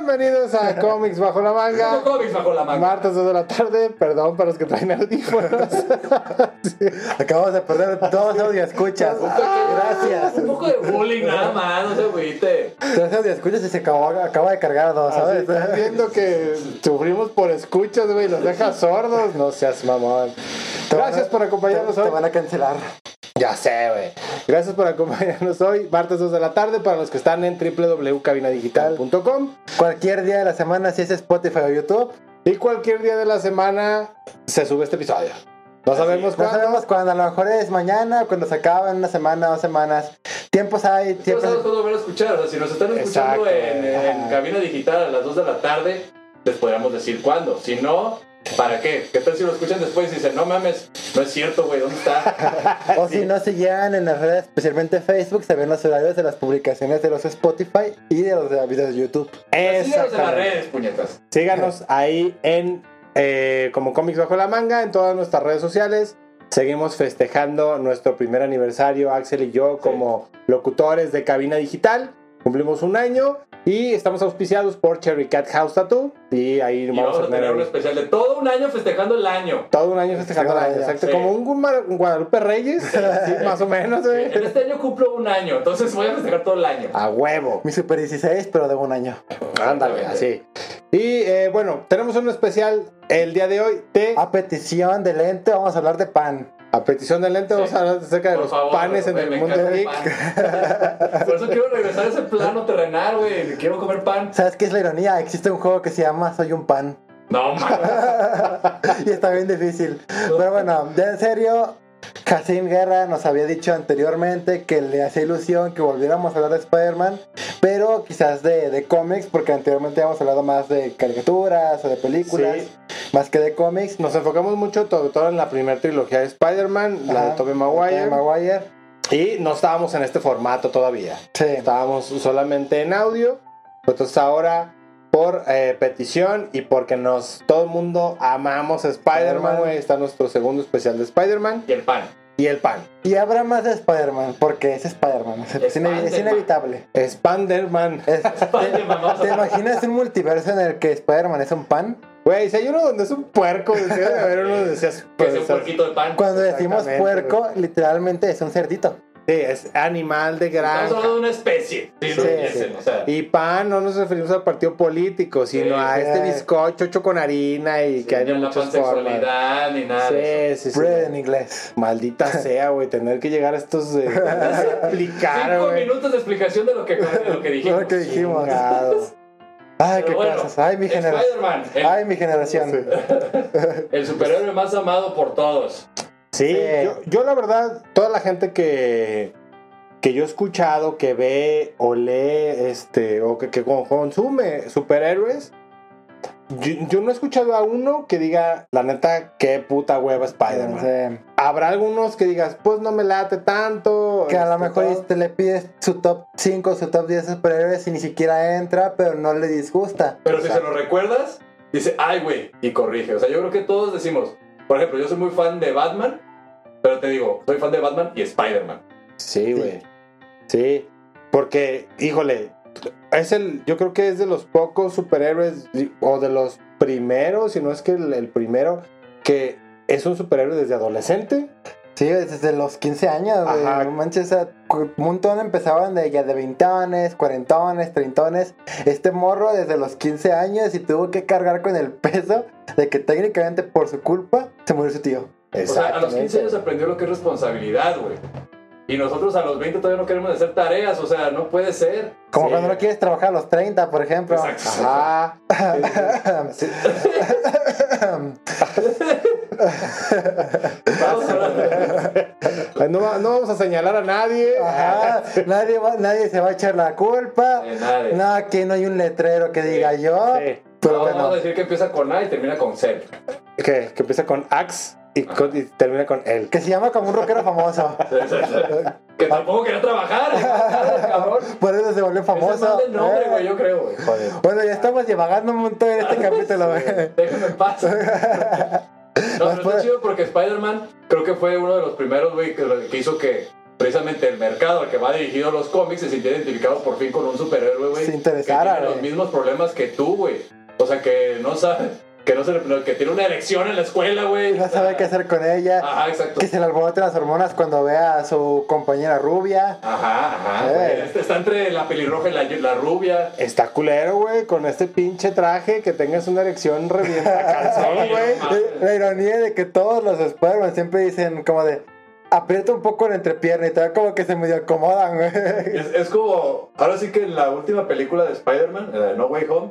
Bienvenidos a Comics Bajo la Manga. Comics bajo la manga. Martes 2 de la tarde, perdón para los que traen audífonos. Acabamos de perder dos audio escuchas. Gracias. Un poco de bullying nada más, no se agüite. Dos audio escuchas y se acabó, acaba de cargar dos, ¿sabes? estás viendo que sufrimos por escuchas, güey, los deja sordos. No seas mamón. Te a- Gracias por acompañarnos te, te hoy. van a cancelar. Ya sé, güey. Gracias por acompañarnos hoy, martes 2 de la tarde, para los que están en www.cabinadigital.com. Cualquier día de la semana, si es Spotify o YouTube, Y cualquier día de la semana se sube este episodio. No sabemos no cuándo. sabemos cuándo. A lo mejor es mañana, cuando se acaba en una semana, dos semanas. Tiempos hay, No siempre. sabes cuándo volver a escuchar. O sea, si nos están escuchando Exacto. en, en cabina digital a las 2 de la tarde, les podríamos decir cuándo. Si no, ¿para qué? ¿Qué tal si lo escuchan después y dicen, no mames, no es cierto, güey, ¿dónde está? O si no, si llegan en las redes, especialmente Facebook, se ven los horarios de las publicaciones de los Spotify y de los de videos de YouTube. Síganos en las redes, puñetas. Síganos ahí en eh, como cómics bajo la manga en todas nuestras redes sociales. Seguimos festejando nuestro primer aniversario, Axel y yo, como locutores de cabina digital. Cumplimos un año y estamos auspiciados por Cherry Cat House Tattoo. Y ahí Y vamos, vamos a tener un ahí especial de todo un año festejando el año. todo un año festejando el año. Sí. Exacto, Sí. como un un Guadalupe Reyes, sí, más o menos. güey. En este año cumplo un año, entonces voy a festejar todo el año. A huevo. Mi Super 16, pero de un año. Ándale, así. Y eh, bueno, tenemos un especial el día de hoy de A petición de lente, vamos a hablar de pan. A petición del lente, vamos a hablar acerca de Por los favor, panes en el mundo geek. pan. Por eso quiero regresar a ese plano terrenal, güey. Quiero comer pan. ¿Sabes qué es la ironía? Existe un juego que se llama Soy un pan. No, mames. y está bien difícil. Pero bueno, ya en serio, Casim Guerra nos había dicho anteriormente que le hacía ilusión que volviéramos a hablar de Spider-Man, pero quizás de, de cómics, porque anteriormente habíamos hablado más de caricaturas o de películas, Sí. más que de cómics. Nos enfocamos mucho, sobre todo en la primera trilogía de Spider-Man, la de Tobey Maguire. Tobey Maguire. Y no estábamos en este formato todavía. Sí. Estábamos solamente en audio. Entonces ahora, por eh, petición y porque nos todo el mundo amamos a Spider-Man, Spider-Man. güey, está nuestro segundo especial de Spider-Man Y el pan. Y el pan. Y habrá más de Spider-Man, porque es Spider-Man, es, inevitable. Spider-Man. Es- a- ¿Te imaginas un multiverso en el que Spider-Man es un pan? Güey, si hay uno donde es un puerco, debe de haber uno donde seas Que sea un puerquito de pan. Cuando decimos puerco, literalmente es un cerdito. Sí, es animal de Estamos granja. hablando de una especie. Sí, no Sí, piensen, sí. o sea. Y pan no nos referimos al partido político, sino Sí, a sí. este bizcocho hecho con harina y que hay de la muchas formas. pansexualidad ni nada. de eso. Sí, sí, sí. Bread en inglés. Maldita sea, güey, tener que llegar a estos eh, explicar, Cinco minutos de explicación de lo que, de lo que dijimos. Lo que dijimos. Chingados. Ay, Pero qué bueno, cosas. Ay, mi generación. Ay, mi generación. el superhéroe más amado por todos. Sí, Sí. Yo, yo la verdad, toda la gente que, que yo he escuchado, que ve o lee, este, o que, que con- consume superhéroes, yo, yo no he escuchado a uno que diga, la neta, qué puta hueva Spider-Man. Sí. Habrá algunos que digas, pues no me late tanto. Que a lo este, mejor todo. te le pides su top 5, su top 10 de superhéroes y ni siquiera entra, pero no le disgusta. Pero si se lo recuerdas, dice, ay, güey, y corrige. O sea, yo creo que todos decimos, por ejemplo, yo soy muy fan de Batman, pero te digo, soy fan de Batman y Spider-Man. Sí, güey. Sí. Porque, híjole, es el, yo creo que es de los pocos superhéroes, o de los primeros, si no es que el, el primero, que es un superhéroe desde adolescente. Sí, desde los 15 años, güey. No manches, o sea, un montón empezaban de ya de 20 cuarentones, treintones. Este morro desde los 15 años y tuvo que cargar con el peso de que técnicamente por su culpa se murió su tío. O sea, a los 15 años aprendió lo que es responsabilidad, güey. Y nosotros a los 20 todavía no queremos hacer tareas, o sea, no puede ser. Como Sí. cuando no quieres trabajar a los 30, por ejemplo. Exacto. Ajá. Sí. Hablar. No, va- no vamos a señalar a nadie. Ajá, nadie, va- nadie se va a echar la culpa. Nadie. No, aquí no hay un letrero que diga yo. Sí. Pero No, bueno, Vamos a decir que empieza con A y termina con C. Que, que empieza con Axe y, con- y termina con él. que se llama como un rockero famoso. que tampoco quería trabajar, cabrón. Por eso se volvió es famoso. mal del nombre, Eh. güey, yo creo, güey. Joder. Bueno, ya estamos divagando un montón en este capítulo, güey. Déjenme en paz. No, pero está chido porque Spider-Man creo que fue uno de los primeros, güey, que, hizo que precisamente el mercado al que va dirigido los cómics se sintiera identificado por fin con un superhéroe, güey. Se interesara, Que tiene los mismos problemas que tú, güey. O sea, que no sabe, que no se le- que tiene una erección en la escuela, güey. No sabe qué hacer con ella. Ajá, exacto. Que se le alboroten las hormonas cuando ve a su compañera rubia. Ajá, ajá. Eh. Este Está entre la pelirroja y la, la rubia. Está culero, güey, con este pinche traje que tengas una erección revienta calzón, güey. La ironía de que todos los Spider-Man siempre dicen como de aprieta un poco la entrepierna y te como que se medio acomodan, güey. Es, es como, ahora sí que en la última película de Spider-Man, en la de No Way Home,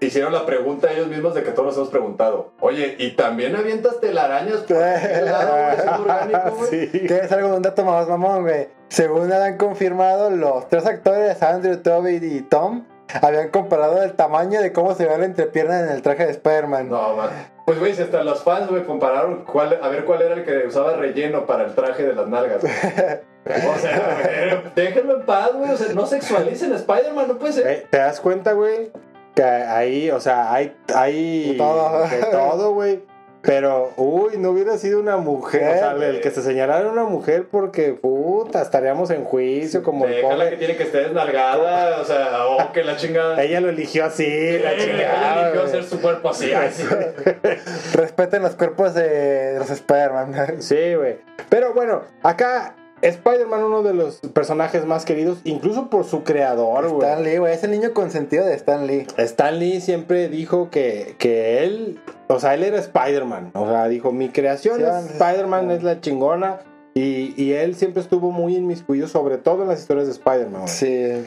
hicieron la pregunta ellos mismos de que todos nos hemos preguntado. Oye, ¿y también avientas telarañas por aquel lado, orgánico, güey? Sí. Que es algo de un dato más mamón, güey. Según han confirmado, los tres actores, Andrew, Toby y Tom, habían comparado el tamaño de cómo se ve la entrepierna en el traje de Spider-Man. No, man. Pues, güey, si hasta los fans, güey, compararon cuál, a ver cuál era el que usaba relleno para el traje de las nalgas. güey. O sea, güey, déjenlo en paz, güey. O sea, no sexualicen a Spider-Man, no puede ser. ¿Te das cuenta, güey? Que ahí, o sea, hay, hay De todo. de todo, güey. Pero, uy, no hubiera sido una mujer. O sea, el que se señalara una mujer porque, puta, estaríamos en juicio como el Déjala que pobre. tiene que estar desnalgada, o sea, o que la chingada. Ella lo eligió así, la Ella chingada. eligió güey. hacer su cuerpo así, así. Respeten los cuerpos de los Spider-Man. Sí, güey. Pero bueno, acá Spider-Man, uno de los personajes más queridos, incluso por su creador, güey. Stan Lee, güey, es el niño consentido de Stan Lee. Stan Lee siempre dijo que, que él, o sea, él era Spider-Man. O sea, dijo, mi creación Sí, es Spider-Man, es la chingona. Y, y él siempre estuvo muy inmiscuido, sobre todo en las historias de Spider-Man. güey. Sí.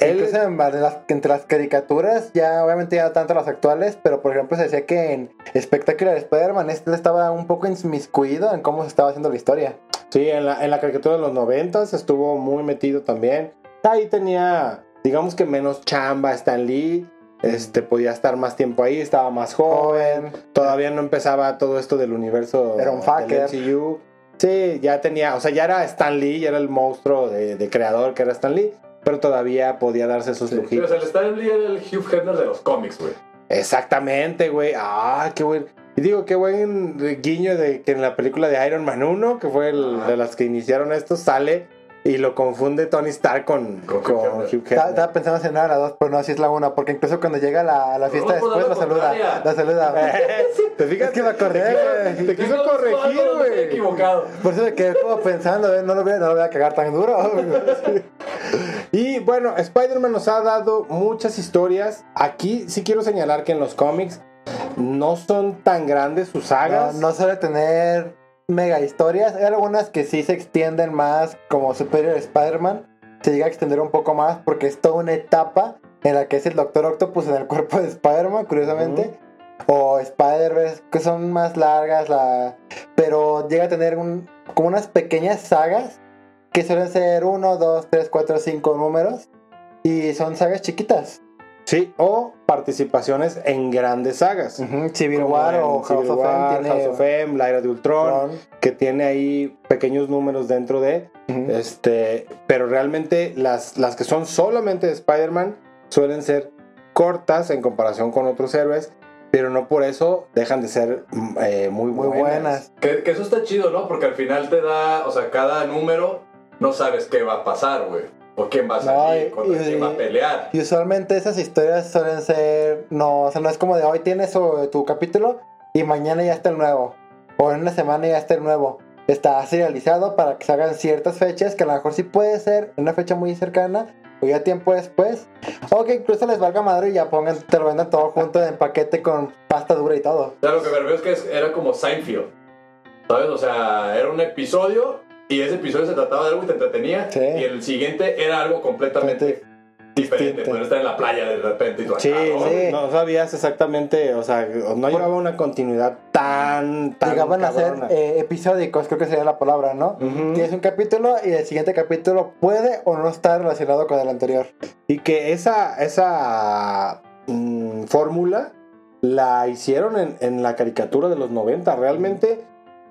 Él, Incluso en de las- entre las caricaturas, ya obviamente ya tanto las actuales, pero por ejemplo se decía que en Spectacular Spider-Man este estaba un poco inmiscuido en cómo se estaba haciendo la historia. sí, en la, en la caricatura de los noventas estuvo muy metido también. Ahí tenía, digamos que menos chamba Stan Lee. Este, podía estar más tiempo ahí, estaba más joven. Joven. Todavía no empezaba todo esto del universo Era un del. MCU. Sí, ya tenía, o sea, ya era Stan Lee, ya era el monstruo de, de creador que era Stan Lee, pero todavía podía darse sus Sí, o lujitos. sea, el Stan Lee era el Hugh Hefner de los cómics, güey. Exactamente, güey. Ah, qué buen. Y digo, qué buen guiño de que en la película de Iron Man 1, que fue el, Ajá. de las que iniciaron esto, sale y lo confunde Tony Stark con, Con con, Hugh Hefner. Estaba, pensando en cenar a la 2, pero no, así es la 1, porque incluso cuando llega a la, fiesta No, después la saluda. La saluda. ¿Te fijas? Es que me acordé, güey. Te quiso corregir, güey. equivocado. Por eso me quedé como pensando, eh, no lo voy, a- no lo voy a cagar tan duro. Y bueno, Spider-Man nos ha dado muchas historias. Aquí sí quiero señalar que en los cómics no son tan grandes sus No, sagas. no suele tener mega historias. Hay algunas que sí se extienden más, como Superior Spider-Man. Se llega a extender un poco más porque es toda una etapa en la que es el Doctor Octopus en el cuerpo de Spider-Man, curiosamente. O Spider-Verse, que son más largas, la... pero llega a tener un, como unas pequeñas sagas que suelen ser 1, 2, 3, 4, 5 números. Y son sagas chiquitas. Sí, o participaciones en grandes sagas. Ujú, Civil Como War o Civil House of War, M tiene... House of M, la era de Ultron, que tiene ahí pequeños números dentro de. Ujú. Este, pero realmente las, las que son solamente de Spider-Man suelen ser cortas en comparación con otros héroes, pero no por eso dejan de ser mm, eh, muy, Muy buenas. buenas. Que, que eso está chido, ¿no? Porque al final te da, o sea, cada número no sabes qué va a pasar, güey. O quién va a salir, No, y- contra y- quién va a pelear. Y usualmente esas historias suelen ser, no, o sea, no es como de hoy tienes tu, tu capítulo y mañana ya está el nuevo. O en una semana ya está el nuevo. Está serializado para que se hagan ciertas fechas que a lo mejor sí puede ser una fecha muy cercana o ya tiempo después. O que incluso les valga madre y ya pongan, te lo vendan todo junto en paquete con pasta dura y todo. O sea, lo que me refiero es que era como Seinfeld. ¿Sabes? O sea, era un episodio y ese episodio se trataba de algo y te entretenía. Sí. Y el siguiente era algo completamente diferente. Poder estar en la playa de repente y tú, Sí, no, sí. no sabías exactamente, o sea, no llevaba una continuidad tan, tan Llegaban a ser eh, episódicos, creo que sería la palabra, ¿no? Ujú. Tienes un capítulo y el siguiente capítulo puede o no estar relacionado con el anterior. Y que esa, esa mm, fórmula la hicieron en, en la caricatura de los 90. Realmente,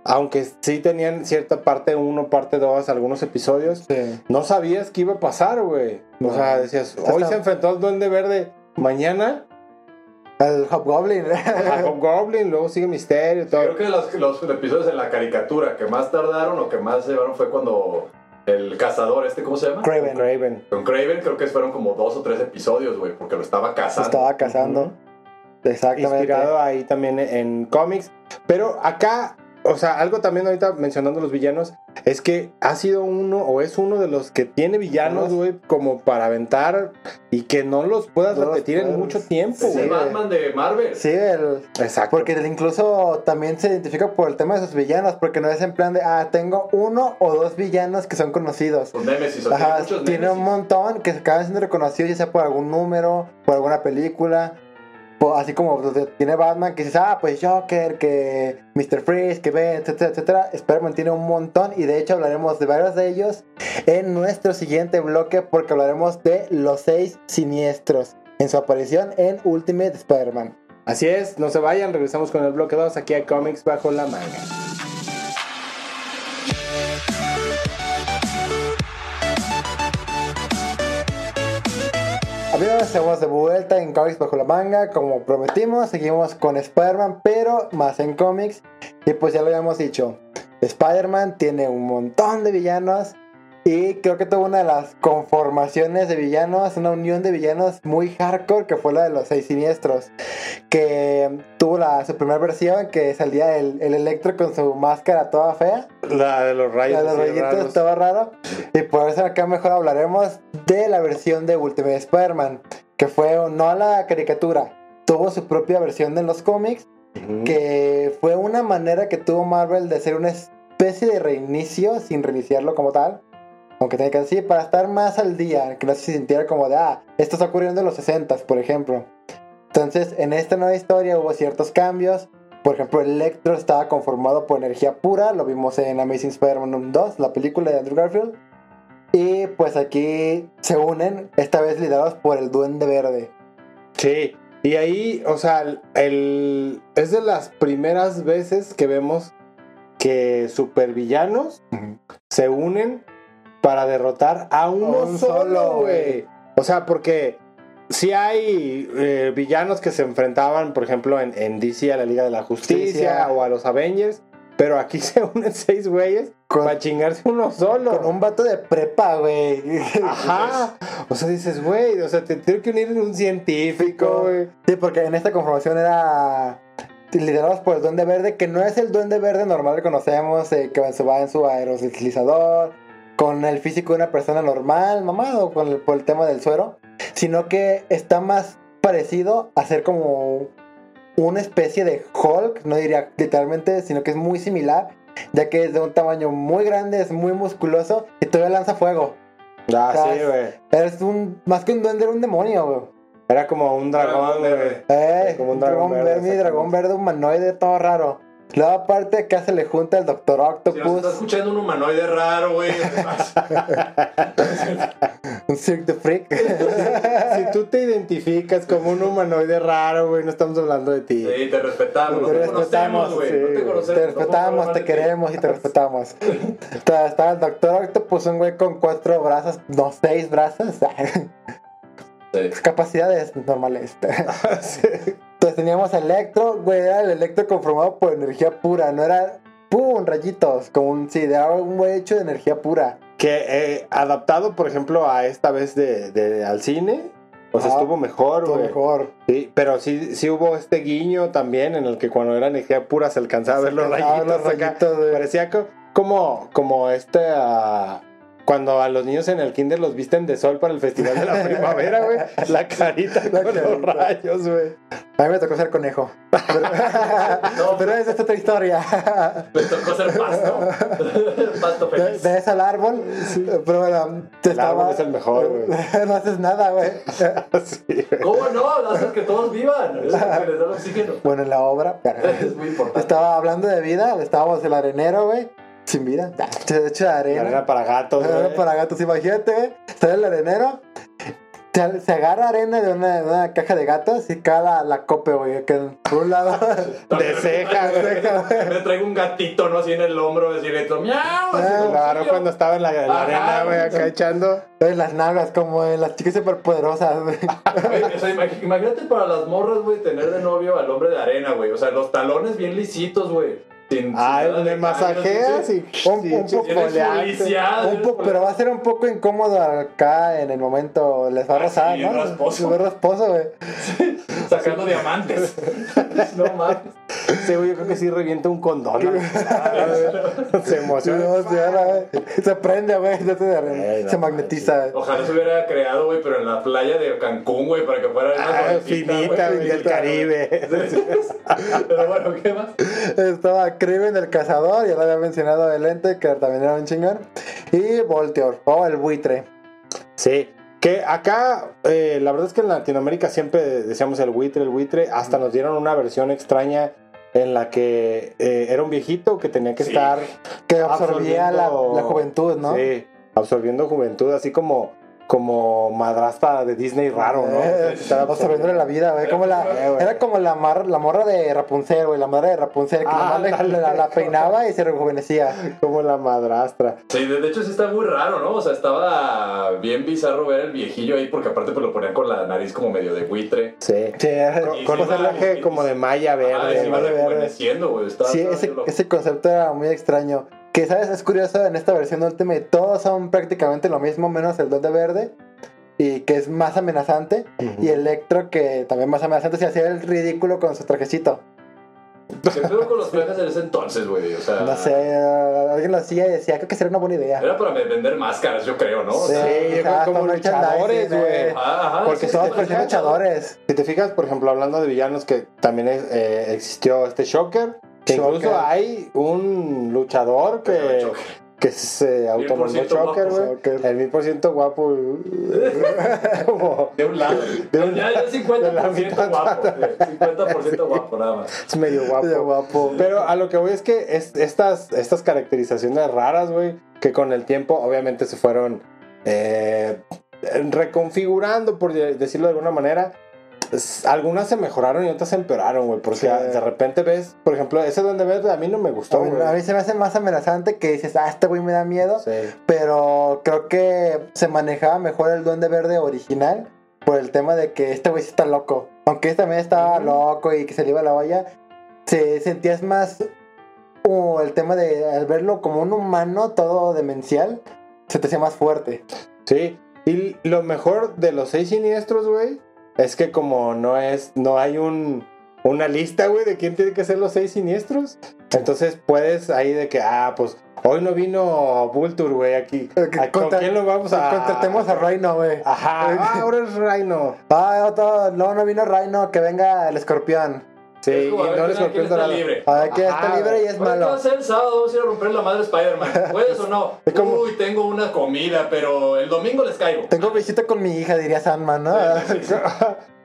aunque sí tenían cierta parte 1, parte 2, algunos episodios, Sí. no sabías qué iba a pasar, güey. O sea, decías, Hasta- hoy se enfrentó al Duende Verde, mañana El Hobgoblin. a Hobgoblin, luego sigue Misterio y todo. Creo que los, los episodios en la caricatura que más tardaron o que más llevaron fue cuando el cazador, este, ¿cómo se llama? Craven. Craven. Con Craven creo que fueron como dos o tres episodios, güey, porque lo estaba cazando. estaba casando. Exactamente. Inspirado ahí también en cómics. Pero acá, o sea, algo también ahorita mencionando los villanos, es que ha sido uno o es uno de los que tiene villanos, güey, como para aventar y que no los puedas No los repetir en mucho tiempo, Es Sí, el güey. güey. Batman de Marvel. Sí, el, Exacto. porque él incluso también se identifica por el tema de sus villanos, porque no es en plan de, ah, tengo uno o dos villanos que son conocidos. Con Nemesis. Ajá, muchos tiene un montón que acaban siendo reconocidos ya sea por algún número, por alguna película, así como tiene Batman que dices, ah, pues Joker, que Mr. Freeze, que Ben, etcétera, etcétera. Spider-Man tiene un montón y de hecho hablaremos de varios de ellos en nuestro siguiente bloque porque hablaremos de los seis siniestros en su aparición en Ultimate Spider-Man. Así es, no se vayan, regresamos con el bloque 2 aquí a Comics Bajo la Manga. Amigos, estamos de vuelta en Comics Bajo la Manga. Como prometimos, seguimos con Spider-Man, pero más en cómics. Y pues ya lo habíamos dicho, Spider-Man tiene un montón de villanos. Y creo que tuvo una de las conformaciones de villanos, una unión de villanos muy hardcore, que fue la de los seis siniestros. Que tuvo la, su primera versión, que salía el, el Electro con su máscara toda fea. La de los rayos. La de los rayitos raros. estaba raro. Y por eso acá mejor hablaremos de la versión de Ultimate Spider-Man. Que fue no la caricatura. Tuvo su propia versión en los cómics. Que fue una manera que tuvo Marvel de hacer una especie de reinicio sin reiniciarlo como tal. Aunque tenía que decir, para estar más al día, que no se sintiera como de, ah, esto está ocurriendo en los 60 por ejemplo. Entonces, en esta nueva historia hubo ciertos cambios. Por ejemplo, Electro estaba conformado por energía pura, lo vimos en Amazing Spider-Man 2, la película de Andrew Garfield. Y pues aquí se unen, esta vez liderados por el Duende Verde. Sí, y ahí, o sea, el, el- es de las primeras veces que vemos que supervillanos se unen para derrotar a uno un solo, güey. O sea, porque sí hay eh, villanos que se enfrentaban, por ejemplo, en, en DC a la Liga de la Justicia Justicia. o a los Avengers, pero aquí se unen seis güeyes Con- para chingarse uno solo. Con un vato de prepa, güey. Ajá. O sea, dices, güey, o sea, te tiene que unir un científico, güey. Sí, porque en esta conformación era liderados por el Duende Verde, que no es el Duende Verde normal que conocemos, eh, que se va en su aerodeslizador, con el físico de una persona normal, mamado, con el- por el tema del suero, sino que está más parecido a ser como una especie de Hulk, no diría literalmente, sino que es muy similar, ya que es de un tamaño muy grande, es muy musculoso y todavía lanza fuego. Ah, sea, sí, güey. Es un, más que un duende, era un demonio, güey. Era como un dragón, güey. Eh, Como un un dragón dragón verde, mi dragón verde humanoide, todo raro. Luego aparte acá se le junta el Doctor Si nos está Octopus, escuchando un humanoide raro, güey. un Cirque de Freak. si tú te identificas como un humanoide raro, güey, no estamos hablando de ti. Sí, te respetamos. Te respetamos, conocemos, güey. sí, no te conocemos. respetamos, te queremos y te respetamos. Está, está el Doctor Octopus, un güey con cuatro brazos, no, seis brazos. Sí. Capacidades normales. Sí. Entonces teníamos Electro, güey, era el Electro conformado por energía pura, no era, pum, rayitos, como un, sí, era un güey hecho de energía pura. Que eh, adaptado, por ejemplo, a esta vez de, de- al cine, pues estuvo mejor, güey. mejor. Sí, pero sí, sí hubo este guiño también en el que cuando era energía pura se alcanzaba a ver los rayitos acá. rayitos. Parecía co- como, como este... ah, cuando a los niños en el kinder los visten de sol para el festival de la primavera, güey. La carita La con los carita. rayos, güey. A mí me tocó ser conejo. Pero, No. pero esa es otra historia. Me tocó ser pasto. pasto De, feliz. de esa al árbol. Pero bueno, te El árbol es el mejor, güey. no haces nada, güey. Sí. ¿Cómo no? Haces que todos vivan. Es lo que les da el oxígeno. Bueno, en la obra. Es muy importante. Estaba hablando de vida, estábamos en el arenero, güey. Sin vida. Hecho hecho de La arena. arena para gatos, Arena para gatos, imagínate, güey. Está en el arenero. Se, se agarra arena de una, de una caja de gatos y cae la, la cope, güey. Que por un lado. De ceja, de ceja, güey. Me traigo un gatito, ¿no? Así en el hombro, así le miau. Ah, agarró "Auxilio". cuando estaba en la, arena, güey, acá echando. En las nalgas, como en las chicas superpoderosas, güey. O sea, imagínate para las morras, güey, tener de novio al hombre de arena, güey. O sea, los talones bien lisitos, güey. Sin Ah, de me masajeas y Un- sí, un poco policía, Un eres po- pero va a ser un poco incómodo acá en el momento. Les va a Ah, rozar, sí, ¿no? rasposo. Rasposo, güey. sacando diamantes. no mames. Sí, güey, yo creo que sí revienta un condón. ¿no? Se emociona. Se prende, güey. Se, no magnetiza. Ojalá se hubiera creado, güey, pero en la playa de Cancún, güey, para que fuera Ah, finita, güey, del Caribe. Pero bueno, ¿qué más? Estaba Criven el cazador, ya lo había mencionado el ente, que también era un chingón. Y Volteor, o el buitre. Sí. Que acá, eh, la verdad es que en Latinoamérica siempre decíamos el buitre, el buitre. Hasta nos dieron una versión extraña en la que eh, era un viejito que tenía que Sí. estar Que absorbía la, la juventud, ¿no? Sí, absorbiendo juventud, así como, como madrastra de Disney raro, ¿no? Eh, Estaba absorbiéndole la vida, güey. Como la, Eh, era como la, mar- la morra de Rapunzel, güey. La madre de Rapunzel, que Ah, nomás le- ándale. la, la peinaba y se rejuvenecía. como la madrastra. Sí, de hecho sí está muy raro, ¿no? O sea, estaba bien bizarro ver el viejillo ahí, porque aparte pues lo ponían con la nariz como medio de buitre. Sí. Sí, Con un traje como de malla Ah, verde. se iba rejuveneciendo, güey. Estaba- sí ese concepto era muy extraño. Que, ¿sabes? Es curioso, en esta versión Ultimate todos son prácticamente lo mismo, menos el Duende Verde. Y que es más amenazante. Ujú. Y Electro, que también más amenazante, se hacía el ridículo con su trajecito. ¿Qué pedo con los trajes en ese entonces, güey? O sea, No sé, alguien lo hacía y decía, creo que sería una buena idea. Era para vender máscaras, yo creo, ¿no? O Sí, sea, Sí, ajá, como luchadores, güey. eh. Porque sí, Todos parecían parecía luchadores. Si te fijas, por ejemplo, hablando de villanos, que también eh, existió este Shocker. Incluso hay un luchador que, que se autonombró 1000% Shocker, guapo. güey. El mil por ciento guapo. como De un lado. De un- ya, ya de 50% la mitad. guapo. güey. 50% guapo, nada más. es medio guapo. Guapo. Pero a lo que voy es que es- estas, estas caracterizaciones raras, güey, que con el tiempo obviamente se fueron eh, reconfigurando, por de- decirlo de alguna manera. Algunas se mejoraron y otras se empeoraron, güey, porque Sí. de repente ves, por ejemplo, ese Duende Verde a mí no me gustó, güey. a mí se me hace más amenazante que dices, ah, este güey me da miedo. Sí. Pero creo que se manejaba mejor el Duende Verde original por el tema de que este güey sí está loco. Aunque este también estaba loco y que se le iba la olla, se sentías más el tema de al verlo como un humano todo demencial, se te hacía más fuerte. Sí, y lo mejor de los seis siniestros, güey, es que como no es, no hay un, una lista, güey, de quién tiene que ser los seis siniestros, entonces puedes ahí de que, ah, pues hoy no vino Vulture, güey, aquí. ¿A- ¿Con quién lo vamos a...? Contratemos a Rhino, güey. Ajá, ah, ahora es Rhino. Ah, otro, no, no vino Rhino, que venga el escorpión. Sí, Es y como, no ¿quién- les quién golpeó el está dorado. libre? A ver, que está libre y es Oye, ¿qué va a malo. hacer el sábado? Vamos a ir a romper la madre Spider-Man. ¿Puedes o no? Como- Uy, tengo una comida, pero el domingo les caigo. Tengo visita con mi hija, diría Sandman, ¿no? Sí, sí.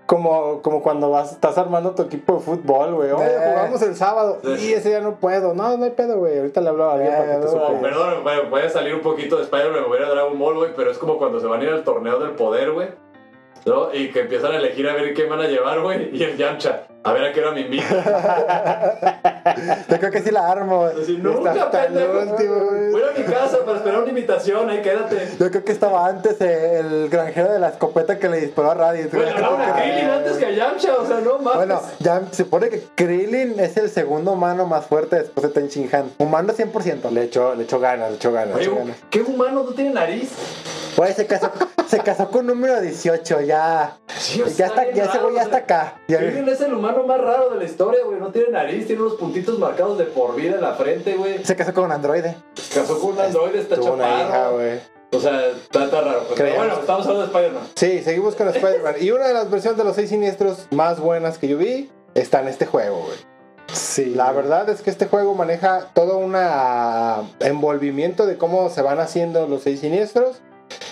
Como, como cuando vas, estás armando tu equipo de fútbol, güey. Oye, Eh. jugamos el sábado. Sí. Y ese día no puedo. No, no hay pedo, güey. Ahorita le hablo a alguien Eh, para que te no, perdón, bueno, voy a salir un poquito de Spider-Man, voy a Dragon Ball, güey, pero es como cuando se van a ir al torneo del poder, güey. ¿No? Y que empiezan a elegir a ver qué van a llevar, güey. Y el Yamcha, a ver a qué hora me invita. Yo creo que sí la armo. nunca, pendejo. último, güey. Voy a mi casa para esperar una invitación, ahí quédate. Yo creo que estaba antes eh, el granjero de la escopeta que le disparó a Raditz. Bueno, no, a Krillin antes que a Yamcha, o sea, no mames. Bueno, ya se supone que Krillin es el segundo humano más fuerte después de Ten Shin Han. Humano 100%. Le echó, le echó ganas, le echó ganas. Oye, le echó ganas. ¿qué humano no tiene nariz? Güey, se casó, se casó con número 18, ya. Sí, Ya está, ya ese raro, güey ya o sea, está acá. Krillin es el humano más raro de la historia, güey. No tiene nariz, tiene unos puntitos marcados de por vida en la frente, güey. se casó con un androide. Casó con un androide, está Tuvo una hija, chaparro. güey. O sea, está, está raro. Pero Creíamos. bueno, estamos hablando de Spider-Man. Sí, seguimos con Spider-Man. Y una de las versiones de los seis siniestros más buenas que yo vi está en este juego, güey. Sí. La verdad es que este juego maneja todo un envolvimiento de cómo se van haciendo los seis siniestros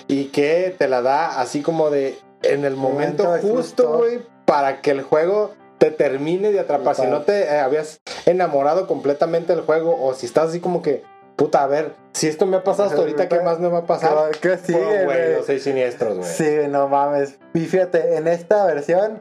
y que te la da así como de en el momento, Momento justo, justo. güey, para que el juego te termine de atrapar. Si no te eh, habías enamorado completamente del juego o si estás así como que, puta, a ver, si esto me ha pasado hasta ahorita, ¿qué más me va a pasar? ¿Qué, qué sigue, güey, los seis siniestros, güey. Sí, no mames. Y fíjate, en esta versión,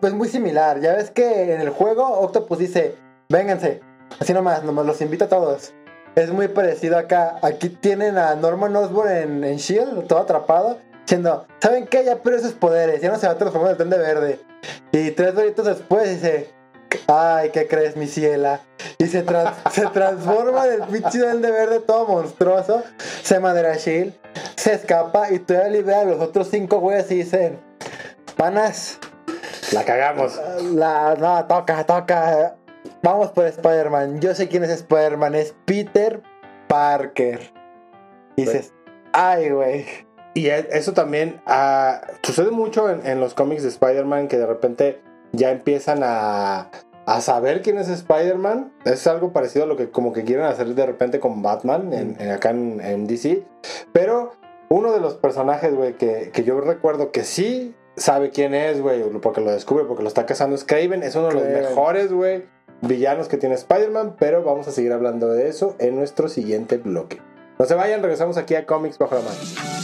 pues muy similar. Ya ves que en el juego Octopus dice, vénganse. Así nomás, nomás los invita a todos. Es muy parecido acá. Aquí tienen a Norman Osborn en, en Shield, todo atrapado, diciendo, ¿saben qué? Ya perdió sus poderes, ya no se va a transformar en el Duende Verde. Y tres doritos después dice, Ay, ¿qué crees, mi ciela? Y se, trans- se transforma del pinche duende verde todo monstruoso. Se madera Shield, se escapa y todavía libera a los otros cinco güeyes y dicen: Panas, La cagamos. la, no, toca, toca. Vamos por Spider-Man. Yo sé quién es Spider-Man. Es Peter Parker. Y dices, ay, güey. Y e- eso también ah, sucede mucho en, en los cómics de Spider-Man que de repente ya empiezan a, a saber quién es Spider-Man. Es algo parecido a lo que como que quieren hacer de repente con Batman en, en- acá en, en DC. Pero uno de los personajes, güey, que, que yo recuerdo que sí sabe quién es, güey, porque lo descubre, porque lo está cazando es Craven. Es uno de los mejores, güey, villanos que tiene Spider-Man. Pero vamos a seguir hablando de eso en nuestro siguiente bloque. No se vayan, regresamos aquí a Comics Bajo la Mano.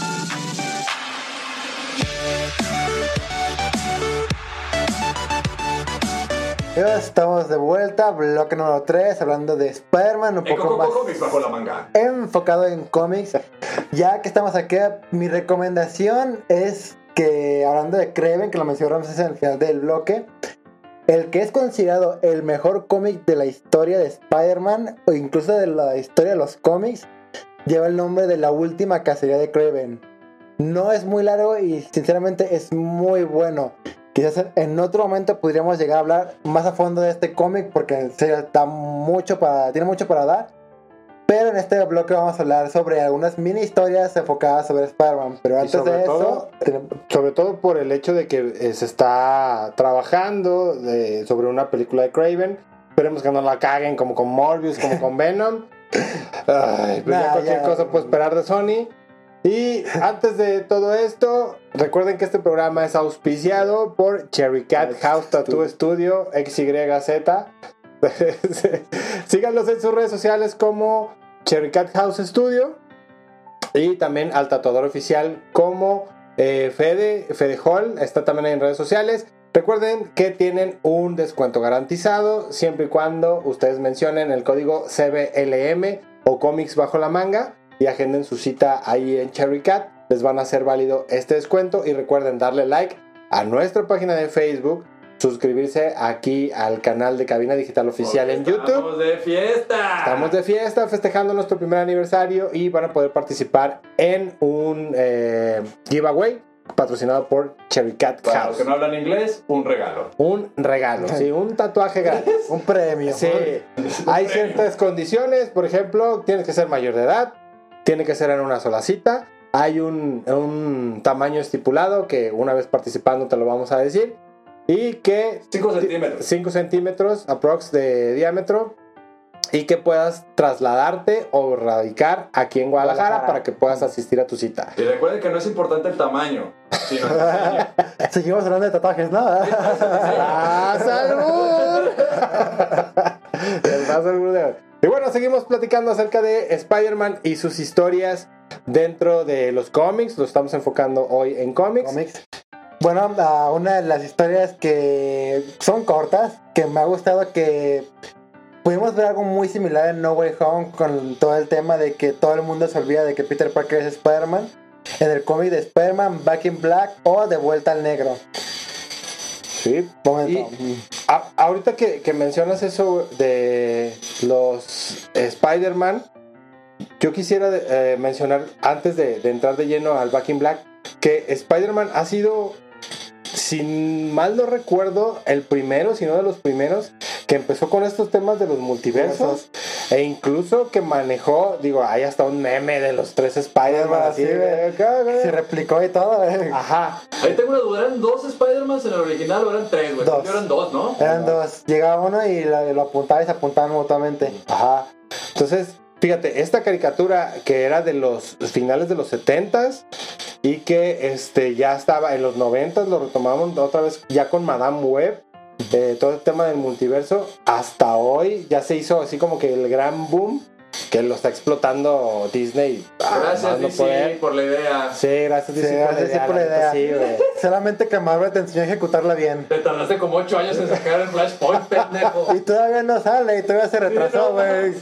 Estamos de vuelta, bloque número 3, hablando de Spider-Man, un Eh, poco co- más co- cómics bajo la manga. enfocado en cómics. Ya que estamos aquí, mi recomendación es que, hablando de Kraven, que lo mencionamos en el final del bloque, el que es considerado el mejor cómic de la historia de Spider-Man, o incluso de la historia de los cómics, lleva el nombre de la última cacería de Kraven. No es muy largo y sinceramente es muy bueno. Quizás en otro momento podríamos llegar a hablar más a fondo de este cómic porque está mucho para, tiene mucho para dar. Pero en este bloque vamos a hablar sobre algunas mini historias enfocadas sobre Spider-Man. Pero antes de todo- eso, Sobre todo por el hecho de que eh, se está trabajando de- sobre una película de Craven. Esperemos que no la caguen como con Morbius, como con Venom. Ay, pues ya Nah, cualquier ya. cosa puede esperar de Sony. Y antes de todo esto, recuerden que este programa es auspiciado por Cherry Cat House Tattoo Studio XYZ. Síganlos en sus redes sociales como Cherry Cat House Studio y también al tatuador oficial como eh, Fede, Fede Hall, está también en redes sociales. Recuerden que tienen un descuento garantizado siempre y cuando ustedes mencionen el código CBLM o cómics bajo la manga y agenden su cita ahí en Cherry Cat. Les van a hacer válido este descuento y recuerden darle like a nuestra página de Facebook, suscribirse aquí al canal de Cabina Digital Oficial en YouTube. Estamos de fiesta. Estamos de fiesta festejando nuestro primer aniversario y van a poder participar en un eh, giveaway patrocinado por Cherry Cat Para los House. que no hablan inglés, un regalo. Un regalo, sí, un tatuaje gratis. un premio. Sí, hay ciertas condiciones, por ejemplo, tienes que ser mayor de edad, tiene que ser en una sola cita, hay un, un tamaño estipulado que una vez participando te lo vamos a decir y que 5 centímetros. 5 centímetros aprox de diámetro y que puedas trasladarte o radicar aquí en Guadalajara, Guadalajara. para que puedas asistir a tu cita. Y recuerden que no es importante el tamaño, sino el diseño. Seguimos hablando de tatuajes, ¿no? ¡Ah, salud! El Y bueno, seguimos platicando acerca de Spider-Man y sus historias dentro de los cómics. Lo estamos enfocando hoy en cómics. cómics. Bueno, una de las historias que son cortas, que me ha gustado que pudimos ver algo muy similar en No Way Home con todo el tema de que todo el mundo se olvida de que Peter Parker es Spider-Man. En el cómic de Spider-Man, Back in Black o De Vuelta al Negro. Sí. Momento. Y- A- ahorita que, que mencionas eso de los Spider-Man, yo quisiera eh, mencionar, antes de, entrar de lleno al Back in Black, que Spider-Man ha sido, sin mal no recuerdo, el primero, si no de los primeros, que empezó con estos temas de los multiversos. E incluso que manejó, digo, hay hasta un meme de los tres Spider-Man. así, Sí, güey. güey. Se replicó y todo, eh. Ajá. Ahí tengo una duda, ¿eran dos Spider-Mans en el original o eran tres, güey? Dos. Eran dos, ¿no? Eran dos. Llegaba uno y lo, lo apuntaba y se apuntaban mutuamente. Ajá. Entonces, fíjate, esta caricatura que era de los finales de los 70s y que este, ya estaba en los 90s, lo retomamos otra vez ya con Madame Web. Eh, todo el tema del multiverso hasta hoy ya se hizo así como que el gran boom que lo está explotando Disney a Gracias, no DC, poder. por la idea. sí gracias Sí, DC, gracias, DC, por la idea. sí. Solamente que Marvel te enseñó a ejecutarla bien. Te tardaste como ocho años en sacar el Flashpoint, pendejo. Y todavía no sale y todavía se retrasó, güey.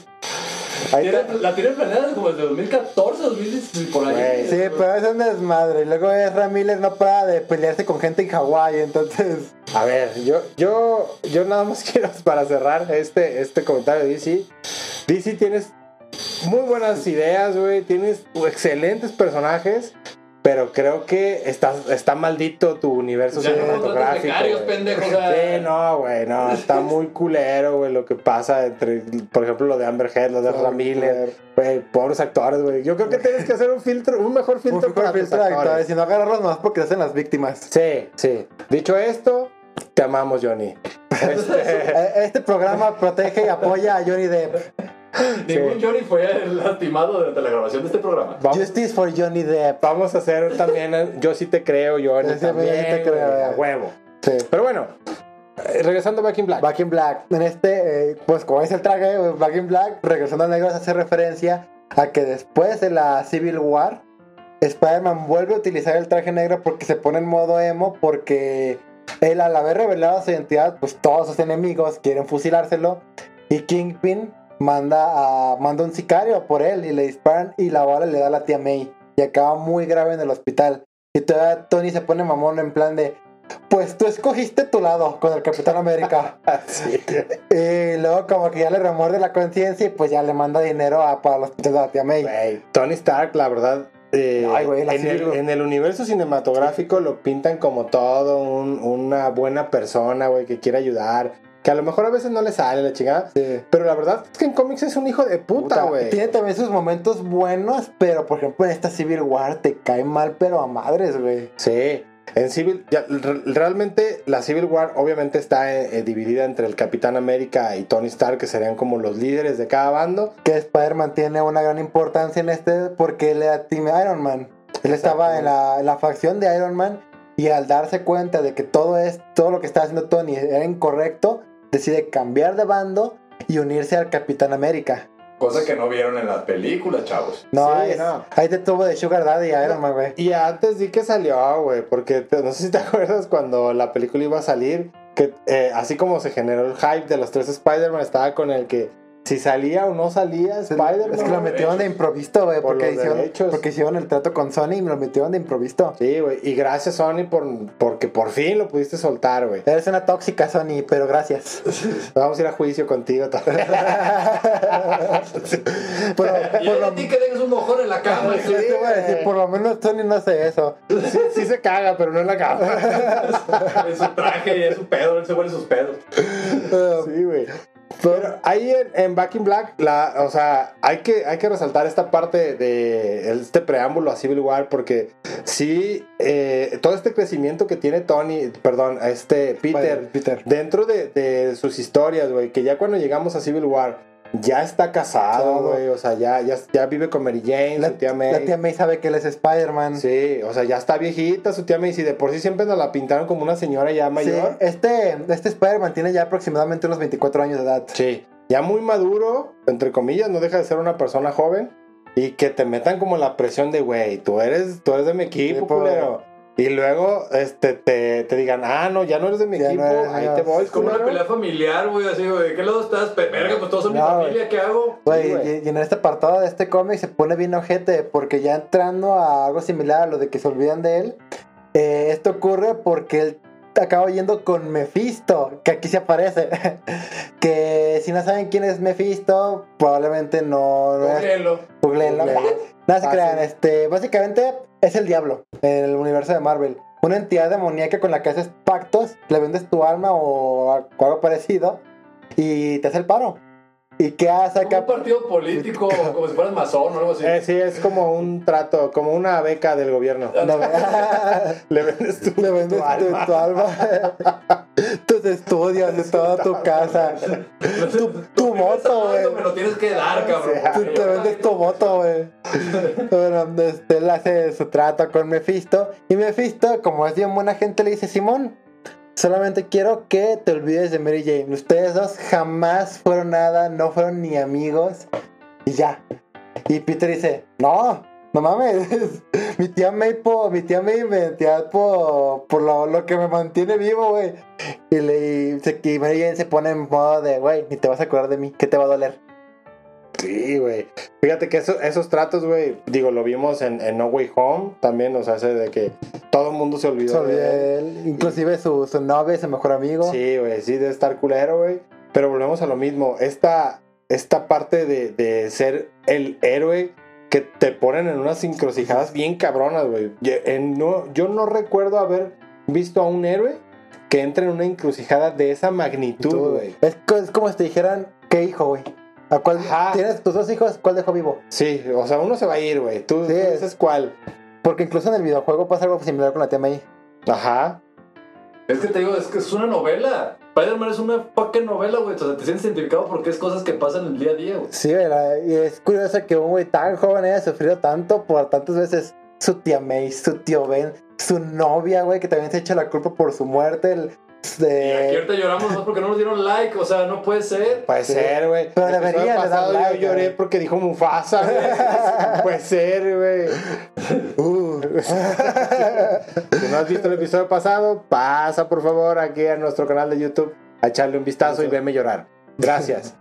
Está. La tienen planeada como desde 2014, 2016, por ahí. Sí, pero es un desmadre. Y luego Ezra Miller no para de pelearse con gente en Hawái, entonces. A ver, yo, yo, yo nada más quiero para cerrar este, este comentario de DC. DC tienes muy buenas ideas, güey. Tienes excelentes personajes. Pero creo que está, está maldito tu universo Ya no cinematográfico. becarios, güey. pendejo, o sea. Sí, no, güey, no. Está muy culero, güey, lo que pasa entre, por ejemplo, lo de Amber Heard, lo de Miller. Güey, pobres actores, güey. Yo creo que tienes que hacer un filtro, un mejor Un filtro para tus filtro de actores. actores, y no agarrarlos más porque hacen las víctimas. Sí, sí. Dicho esto, te amamos, Johnny. Este, Este programa protege y apoya a Johnny Depp. Ningún Johnny fue lastimado durante la grabación de este programa. vamos, Justice for Johnny Depp. vamos a hacer también, eh, yo sí te creo, Johnny, Yo sí también, te creo, a huevo. Sí. Pero bueno, regresando a Back in Black. Back in Black. En este, eh, pues como es el traje, eh, Back in Black, regresando a negros, hace referencia a que después de la Civil War, Spider-Man vuelve a utilizar el traje negro porque se pone en modo emo, porque él al haber revelado su identidad, pues todos sus enemigos quieren fusilárselo. Y Kingpin manda, a, manda un sicario por él y le disparan y la bala le da a la tía May. Y acaba muy grave en el hospital. Y todavía Tony se pone mamón en plan de... Pues tú escogiste tu lado con el Capitán América. Sí. Y luego como que ya le remuerde la conciencia y pues ya le manda dinero a, para los hospital de la tía May. Güey, Tony Stark, la verdad, eh, Ay, güey, la en, el, en el universo cinematográfico lo pintan como todo un- una buena persona, güey, que quiere ayudar. Que a lo mejor a veces no le sale la chingada. Sí. Pero la verdad es que en cómics es un hijo de puta, güey. Tiene también sus momentos buenos, pero por ejemplo en esta Civil War te cae mal, pero a madres, güey. Sí. En Civil, ya, realmente la Civil War obviamente está eh, eh, dividida entre el Capitán América y Tony Stark, que serían como los líderes de cada bando. Que Spider-Man tiene una gran importancia en este porque él era Team Iron Man. Él estaba en la, en la facción de Iron Man y al darse cuenta de que todo, es, todo lo que estaba haciendo Tony era incorrecto, decide cambiar de bando y unirse al Capitán América. Cosa que no vieron en las películas, chavos. No, Sí, no. ahí te tuvo de Sugar Daddy Iron Man, güey. Y antes di que salió, güey, porque te- no sé si te acuerdas cuando la película iba a salir, que eh, así como se generó el hype de los tres Spider-Man, estaba con el que si salía o no salía Spider-Man. Es que lo metieron de improviso, güey, Por porque hicieron, derechos. porque hicieron el trato con Sony y me lo metieron de improviso. Sí, güey, y gracias Sony por, porque por fin lo pudiste soltar, güey. Eres una tóxica, Sony, pero gracias. Vamos a ir a juicio contigo también. Pero, Y por lo, ti que dejes un mojón en la cama. Sí, por lo menos Sony no hace eso. sí, sí se caga, pero no en la cama. Es su traje y es su pedo, él se huele sus pedos. Sí, güey. Pero ahí en, en Back in Black, la, o sea, hay que, hay que resaltar esta parte de este preámbulo a Civil War porque sí, eh, todo este crecimiento que tiene Tony, perdón, este Peter, Peter. dentro de, de sus historias, güey, que ya cuando llegamos a Civil War, ya está casado, güey, o sea, ya, ya, ya vive con Mary Jane, La, su tía May. la tía May sabe que él es Spider-Man. Sí, o sea, ya está viejita su tía May, si de por sí siempre nos la pintaron como una señora ya Sí, mayor. este, este Spider-Man tiene ya aproximadamente unos 24 años de edad. Sí, ya muy maduro, entre comillas, no deja de ser una persona joven y que te metan como la presión de, güey, tú eres, tú eres de mi equipo, Sí, culero. Y luego este, te, te digan, ah, no, ya no eres de mi Ya equipo, no eres, ahí no. te voy, Es como una pelea familiar, güey, así, güey. ¿De qué lado estás? Verga, pues todos son mi No, familia, ¿qué hago? Güey, Sí, y, y en este apartado de este cómic se pone bien ojete porque ya entrando a algo similar a lo de que se olvidan de él, eh, esto ocurre porque él acaba yendo con Mephisto, que aquí se aparece. que si no saben quién es Mephisto, probablemente no... no. Googleenlo. Googleenlo. Nada se Fácil. crean, este, básicamente es el diablo en el universo de Marvel. Una entidad demoníaca con la que haces pactos, le vendes tu alma o algo parecido y te hace el paro. ¿Y qué hace Como acá? un partido político, como si fueras masón o algo así. Eh, sí, es como un trato, como una beca del gobierno. Le, Le vendes tu, le vendes tu tu, alma. tu alma, tus estudios, de toda tu casa, tu, tu moto, güey. Me lo tienes que dar, cabrón. Tú te vendes tu moto, güey. Bueno, este, él hace su trato con Mephisto. Y Mephisto, como es bien buena gente, le dice: Simón, solamente quiero que te olvides de Mary Jane. Ustedes dos jamás fueron nada, no fueron ni amigos. Y ya. Y Peter dice: No, no mames. mi tía May, po, mi tía me entidad por, lo, lo que me mantiene vivo, güey. Y, le, y Mary Jane se pone en modo de: Güey, ni te vas a acordar de mí, ¿qué te va a doler? Sí, güey. Fíjate que eso- esos tratos, güey, digo, lo vimos en, en No Way Home también, o sea, ese de que todo el mundo se olvidó. De él. de. Inclusive su, su novia, su mejor amigo. Sí, güey, sí, debe estar culero, güey. Pero volvemos a lo mismo. Esta, esta parte de, de ser el héroe que te ponen en unas encrucijadas bien cabronas, güey. Yo, no, yo no recuerdo haber visto a un héroe que entre en una encrucijada de esa magnitud, güey. Es, es como si te dijeran, ¿qué hijo, güey? ¿A cuál Ajá. tienes tus dos hijos? ¿Cuál dejó vivo? Sí, o sea, uno se va a ir, güey. Tú, Sí, tú es- dices cuál. Porque incluso en el videojuego pasa algo similar con la tía May. Ajá. Es que te digo, es que es una novela. Spider-Man es una fucking novela, güey. O sea, te sientes identificado porque es cosas que pasan en el día a día, güey. Sí, la- y es curioso que un güey tan joven haya sufrido tanto por tantas veces su tía May, su tío Ben, su novia, güey, que también se echa la culpa por su muerte. El, Y aquí ahorita lloramos más porque no nos dieron like. O sea, no puede ser. Puede Sí. ser, güey. Pero El episodio deberían de pasado dar like, Yo lloré porque dijo Mufasa, güey. Puede ser, güey. Uh. Si no has visto el episodio pasado, pasa por favor aquí a nuestro canal de YouTube a echarle un vistazo y veme llorar. Gracias.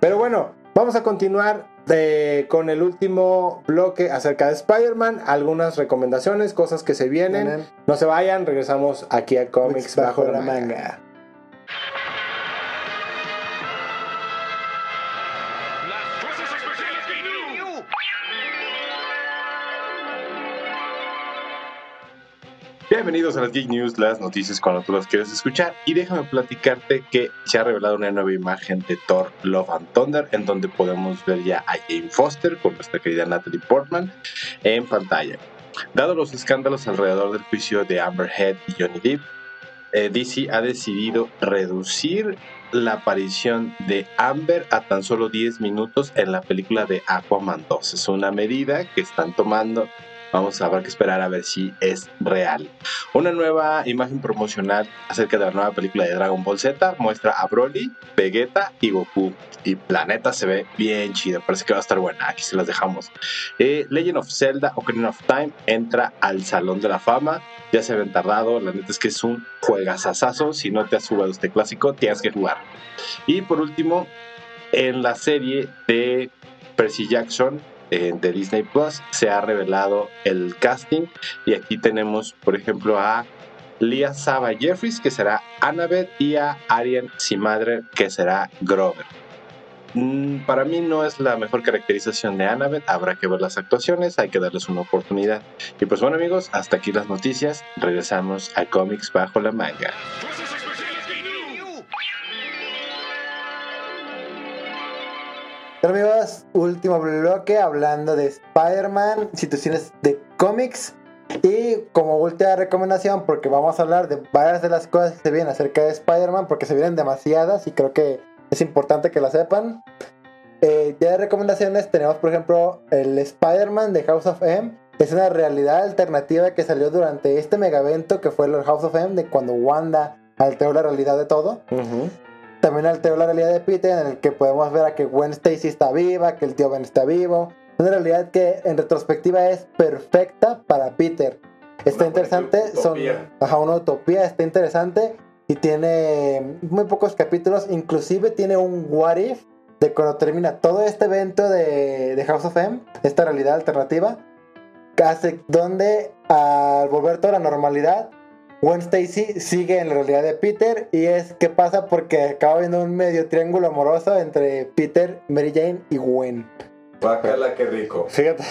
Pero bueno, vamos a continuar de- con el último bloque acerca de Spider-Man. Algunas recomendaciones, cosas que se vienen. Vienen. No se vayan, regresamos aquí a Comics bajo, la manga. Bienvenidos a las Geek News, las noticias cuando tú las quieres escuchar. Y déjame platicarte que se ha revelado una nueva imagen de Thor Love and Thunder, en donde podemos ver ya a Jane Foster con nuestra querida Natalie Portman en pantalla. Dado los escándalos alrededor del juicio de Amber Heard y Johnny Depp, eh, DC ha decidido reducir la aparición de Amber a tan solo 10 minutos en la película de Aquaman 2. Es una medida que están tomando Vamos a haber que esperar a ver si es real. Una nueva imagen promocional acerca de la nueva película de Dragon Ball Z muestra a Broly, Vegeta y Goku. Y la neta se ve bien chido, parece que va a estar buena. Aquí se las dejamos. Eh, Legend of Zelda Ocarina of Time entra al Salón de la Fama. Ya se habían tardado, la neta es que es un juegazazazo. Si no te has jugado este clásico, tienes que jugar. Y por último, en la serie de Percy Jackson eh, de Disney Plus se ha revelado el casting y aquí tenemos por ejemplo a Lia Saba Jeffries que será Annabeth y a Arian Simadre que será Grover. Mm, para mí no es la mejor caracterización de Annabeth, habrá que ver las actuaciones, hay que darles una oportunidad. Y pues bueno amigos, hasta aquí las noticias, regresamos a cómics bajo la manga. Pero amigos, último bloque hablando de Spider-Man, situaciones de cómics. Y como última recomendación, porque vamos a hablar de varias de las cosas que se vienen acerca de Spider-Man, porque se vienen demasiadas y creo que es importante que las sepan. Eh, ya de recomendaciones tenemos, por ejemplo, el Spider-Man de House of M. Es una realidad alternativa que salió durante este megavento que fue el House of M, de cuando Wanda alteró la realidad de todo. Ujú. También alteró la realidad de Peter, en el que podemos ver a que Gwen Stacy está viva, que el tío Ben está vivo. Una realidad que en retrospectiva es perfecta para Peter. Está Una interesante, son ajá, una utopía, está interesante y tiene muy pocos capítulos. Inclusive tiene un what if de cuando termina todo este evento de, de House of M, esta realidad alternativa, hace donde al volver toda la normalidad, Gwen Stacy sigue en la realidad de Peter y es que pasa porque acaba viendo un medio triángulo amoroso entre Peter, Mary Jane y Gwen. Bacala, qué rico. Fíjate,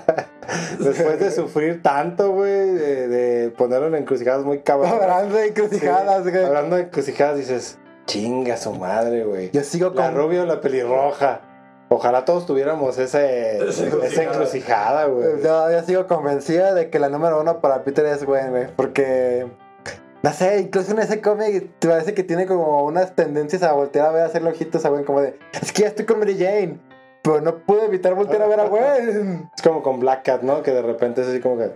después de sufrir tanto, güey, de, de ponerlo en encrucijadas muy cabrón. Hablando de encrucijadas, güey. Hablando de encrucijadas, dices, chinga su madre, güey. Yo sigo La con rubia o la pelirroja. Ojalá todos tuviéramos ese, Esa encrucijada. güey. Yo, yo sigo convencida de que la número uno para Peter es Gwen, güey. Porque. No sé, incluso en ese cómic te parece que tiene como unas tendencias a voltear a ver, a hacerle ojitos a Gwen, como de. Es que ya estoy con Mary Jane. Pero no pude evitar voltear a ver a Gwen. Es como con Black Cat, ¿no? Que de repente es así como que.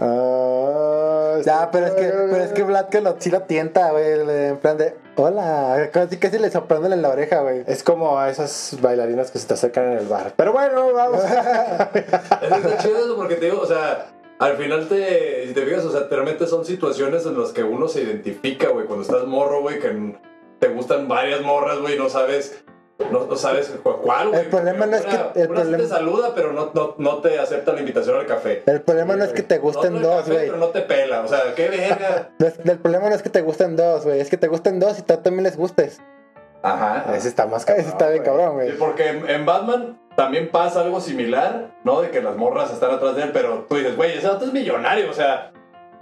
ah, Ya, pero es que, pero es que que lo, sí lo tienta, güey. En plan de. Hola. Casi, casi le soplándole en la oreja, güey. Es como a esas bailarinas que se te acercan en el bar. Pero bueno, vamos. Es chido eso porque te digo, o sea, al final te, si te fijas, o sea, realmente son situaciones en las que uno se identifica, güey, cuando estás morro, güey, que te gustan varias morras, güey, no sabes No, no sabes cu- cuál, güey. El problema no es que- Una- el una sí problema- te saluda, pero no, no, no te acepta la invitación al café. El problema no es que te gusten No, no el dos, güey. Pero no te pela. O sea, qué verga. El problema no es que te gusten dos, güey. Es que te gusten dos y tú también les gustes. Ajá. Ese está más cabrón. Eso está bien güey. cabrón, Sí, güey. porque en, en Batman también pasa algo similar, ¿no? De que las morras están atrás de él, pero tú dices, güey, ese vato es millonario, o sea,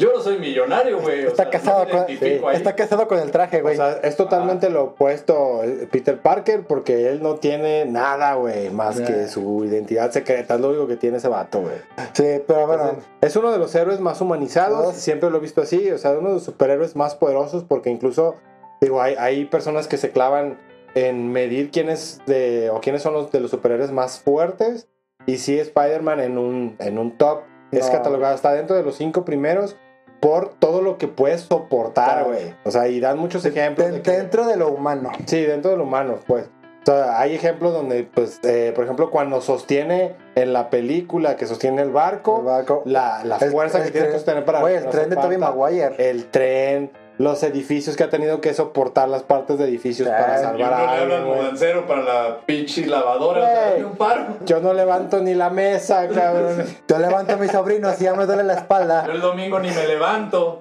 yo no soy millonario, güey. o Está sea, casado no con, ahí. está casado con el traje, O güey. sea, es totalmente lo opuesto eh, Peter Parker porque él no tiene nada, güey, más Ya. que su identidad secreta. Es lo único que tiene ese vato, güey. sí, pero bueno. Entonces, es uno de los héroes más humanizados, Todos. siempre lo he visto así, o sea, uno de los superhéroes más poderosos porque incluso, digo, hay, hay personas que se clavan en medir quiénes de, o quiénes son los de los superhéroes más fuertes y sí Spider-Man en un, en un top es No. catalogado, está dentro de los cinco primeros por todo lo que puede soportar, Claro. güey. O sea, y dan muchos ejemplos. de- de que- dentro de lo humano. Sí, dentro de lo humano, pues. O sea, hay ejemplos donde, pues, eh, por ejemplo, cuando sostiene en la película que sostiene el barco, El barco. la, fuerza el que tiene que tren- sostener para Güey, el no tren de Tobey parta, Maguire. el tren, los edificios que ha tenido que soportar las partes de edificios Sí, para y Y salvar a le habla alguien, al mudancero para la pinche lavadora, o sea, Güey. hazme un paro. Yo no levanto ni la mesa, cabrón. Yo levanto a mi sobrino si ya me duele la Yo espalda. el domingo ni me levanto.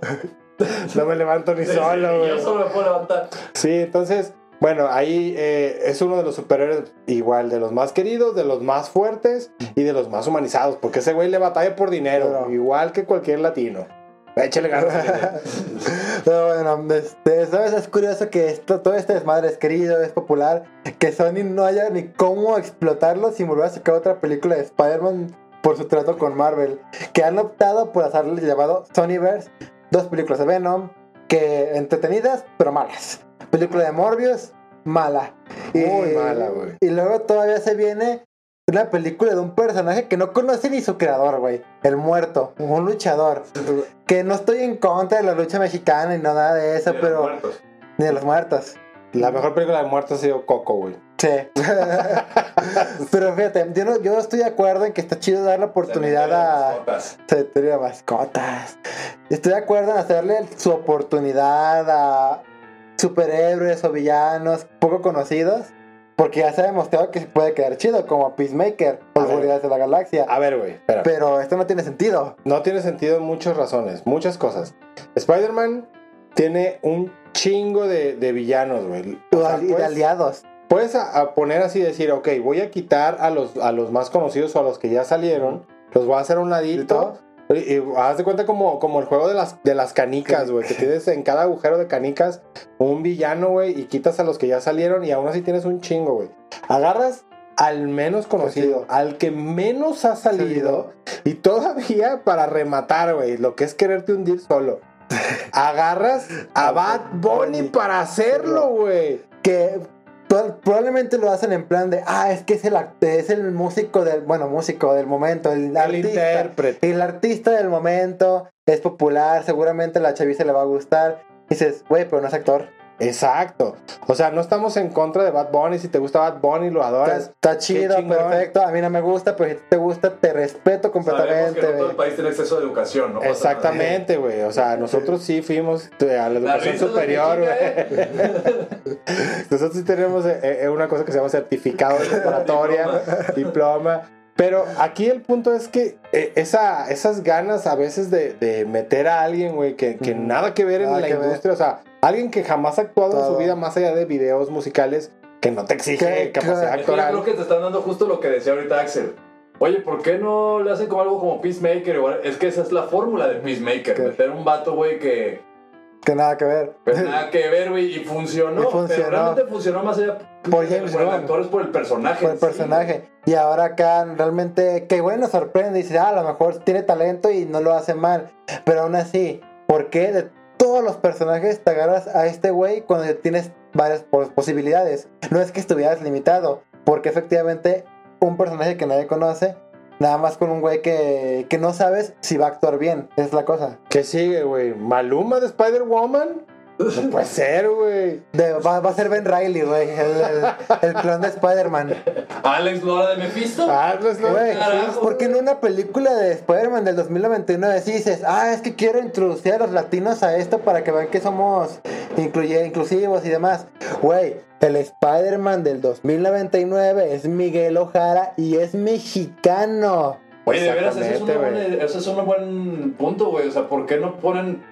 No me levanto ni Sí, solo, güey. Yo solo me puedo levantar. Sí, entonces, bueno, ahí eh, es uno de los superhéroes igual, de los más queridos, de los más fuertes y de los más humanizados, porque ese güey le batalla por dinero, igual que cualquier latino. Échale ganas. Bueno, este, ¿sabes? Es curioso que esto, todo este desmadre es querido, es popular, que Sony no haya ni cómo explotarlo sin volver a sacar otra película de Spider-Man por su trato con Marvel. Que han optado por hacerle llamado Sonyverse, dos películas de Venom, que entretenidas, pero malas. Película de Morbius, mala. Muy mala, güey. Y luego todavía se viene una película de un personaje que no conoce ni su creador, güey. El muerto, un luchador. Que no estoy en contra de la lucha mexicana y no nada de eso, De los pero. muertos. Ni de los muertos. La mejor película de muertos ha sido Coco, güey. Sí. pero fíjate, yo, no- yo estoy de acuerdo en que está chido dar la oportunidad de a. mascotas. Cementerio de mascotas. Estoy de acuerdo en hacerle su oportunidad a superhéroes o villanos poco conocidos. Porque ya se ha demostrado que se puede quedar chido, como Peacemaker los. Guardianes de la Galaxia. A ver, güey, espera. Pero esto no tiene sentido. No tiene sentido en muchas razones, muchas cosas. Spider-Man tiene un chingo de, de villanos, güey. O sea, y de aliados. Puedes a, a poner así, decir, ok, voy a quitar a los, a los más conocidos o a los que ya salieron, los voy a hacer a un ladito. Y, y haz de cuenta como, como el juego de las, de las canicas, güey, que tienes en cada agujero de canicas un villano, güey, y quitas a los que ya salieron y aún así tienes un chingo, güey. Agarras al menos conocido, al que menos ha salido, y todavía para rematar, güey, lo que es quererte hundir solo. Agarras a Bad Bunny para hacerlo, güey. Que probablemente lo hacen en plan de, ah, es que es el, es el músico del, bueno, músico del momento, el, El artista. intérprete. El artista del momento es popular, seguramente a la chaviza le va a gustar. Dices, güey, pero no es actor. Exacto. O sea, no estamos en contra de Bad Bunny. Si te gusta Bad Bunny, lo adoras. está chido, perfecto. A mí no me gusta, pero si te gusta, te respeto completamente. que no todo el país tiene acceso a educación, ¿no? Exactamente, güey. O sea, nosotros sí fuimos eh, a la educación superior, güey. ¿eh? Nosotros sí tenemos eh, una cosa que se llama certificado de preparatoria, diploma. Pero aquí el punto es que esa, esas ganas a veces de, de meter a alguien, güey, que, nada que ver en la ver. industria, o sea, alguien que jamás ha actuado en su vida más allá de videos musicales, que no te exige Que- capacidad Es que yo actoral. creo que te están dando justo lo que decía ahorita Axel. Oye, ¿por qué no le hacen como algo como Peacemaker? Es que esa es la fórmula de Peacemaker. ¿Qué? Meter un vato, güey, que Que nada que ver. pues nada que ver, güey, y funcionó. Y funcionó. Pero realmente funcionó más allá Por James por el Gunn. actor, es por el personaje. Por el sí, personaje. Y ahora acá realmente, que bueno, sorprende. Dice, ah, a lo mejor tiene talento y no lo hace mal. Pero aún así, ¿por qué de todos los personajes te agarras a este güey cuando tienes varias pos- posibilidades? No es que estuvieras limitado, porque efectivamente un personaje que nadie conoce, nada más con un güey que, que no sabes si va a actuar bien. Es la cosa. ¿Qué sigue, güey? ¿Maluma de Spider-Woman? No puede ser, güey. Va, va a ser Ben Riley, güey, el, el, el clon de Spider-Man. Alex Lora de Mephisto. Ah, pues no. Güey, porque en una película de Spider-Man del 2099 sí dices, ah, es que quiero introducir a los latinos a esto para que vean que somos incluye inclusivos y demás. Güey, el Spider-Man del 2099 es Miguel Ojara y es mexicano. Oye, de veras, ese es, una buena- ese es un buen punto, güey. O sea, ¿por qué no ponen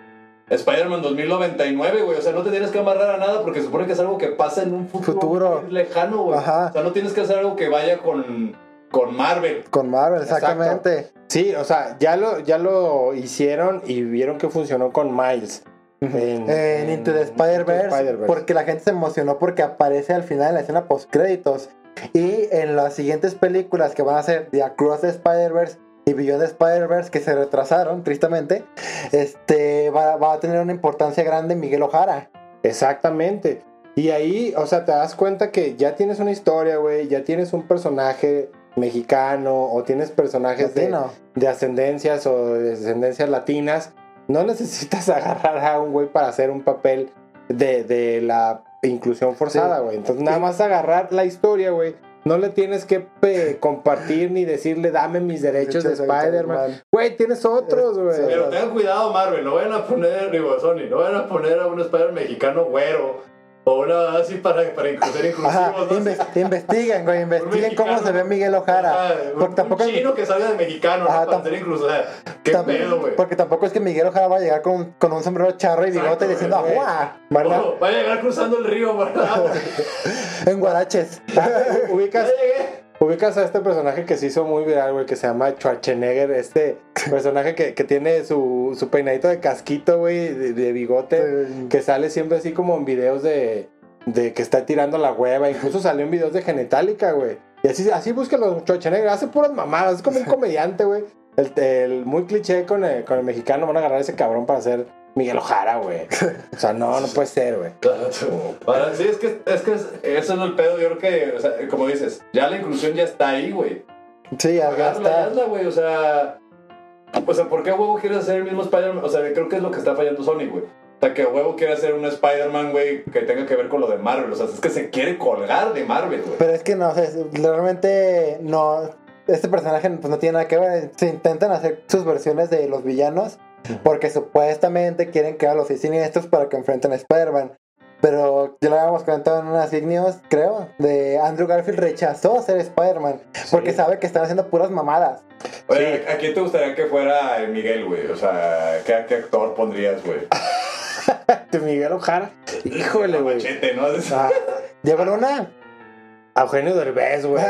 Spider-Man 2099, güey? O sea, no te tienes que amarrar a nada porque se supone que es algo que pasa en un futuro, Futuro. lejano, güey. Ajá. O sea, no tienes que hacer algo que vaya con, con Marvel. Con Marvel, exactamente. Sí, o sea, ya lo, ya lo hicieron y vieron que funcionó con Miles. En, En Into the Spider-Verse, porque la gente se emocionó porque aparece al final en la escena post créditos. Y en las siguientes películas que van a ser The Across the Spider-Verse y Beyond Spider-Verse, que se retrasaron tristemente, este va, va a tener una importancia grande Miguel Ojara. Exactamente. Y ahí, o sea, te das cuenta que ya tienes una historia, güey, ya tienes un personaje mexicano o tienes personajes de, de ascendencias o de descendencias latinas. No necesitas agarrar a un güey para hacer un papel de, de la inclusión forzada, Sí. güey. Entonces, nada más agarrar la historia, güey. No le tienes que compartir ni decirle, dame mis derechos de de Spider-Man. Spider-Man. Güey, tienes otros, güey. Sí. Pero tengan cuidado, Marvel. No vayan a poner, digo, Sony, no vayan a poner a un Spider mexicano güero. O una así para, para inclu- ser Ajá, inclusivos. ¿no? inves- investiguen, güey, investiguen cómo se ve Miguel Ojara. Un, tampoco un chino que salga de mexicano, Ajá, ¿no? Para ser inclusivo. Qué pedo, güey. porque tampoco es que Miguel Ojara va a llegar con, con un sombrero charro y bigote Exacto, diciendo güey. ¡agua! Van a- Oh, va a llegar cruzando el río, ¿verdad? En guaraches. ubicas, Ya llegué. Ubicas a este personaje que se hizo muy viral, güey, que se llama Schwarzenegger, este personaje que, que tiene su, su peinadito de casquito, güey, de, de bigote, Sí. que sale siempre así como en videos de, de que está tirando la hueva, incluso salió en videos de Genitalica, güey. Y así, así búsquenlo, Schwarzenegger, hace puras mamadas, es como un comediante, güey. El, el muy cliché con el, con el mexicano, van a agarrar a ese cabrón para hacer Miguel Ojara, güey. O sea, no, no puede ser, güey. Ahora, sí, es que, es que es- eso es el pedo. Yo creo que, o sea, como dices, ya la inclusión ya está ahí, güey. Sí, ya está. güey. O sea, o sea, ¿por qué huevo quieres hacer el mismo Spider-Man? O sea, creo que es lo que está fallando Sony, güey. O sea, que huevo quiere hacer un Spider-Man, güey, que tenga que ver con lo de Marvel. O sea, es que se quiere colgar de Marvel, güey. Pero es que no, o sea, realmente no. Este personaje pues, no tiene nada que ver. Se intentan hacer sus versiones de los villanos porque supuestamente quieren crear los seis siniestros para que enfrenten a Spider-Man. Pero ya lo habíamos comentado en unas News, creo, de Andrew Garfield rechazó ser Spider-Man porque sabe que están haciendo puras mamadas. Oye, ¿a quién te gustaría que fuera el Miguel, güey? O sea, ¿qué, qué actor pondrías, güey? De Miguel Ojara. Híjole, güey. Machete, ¿no? Ah, Diego Luna. Eugenio Derbez, güey.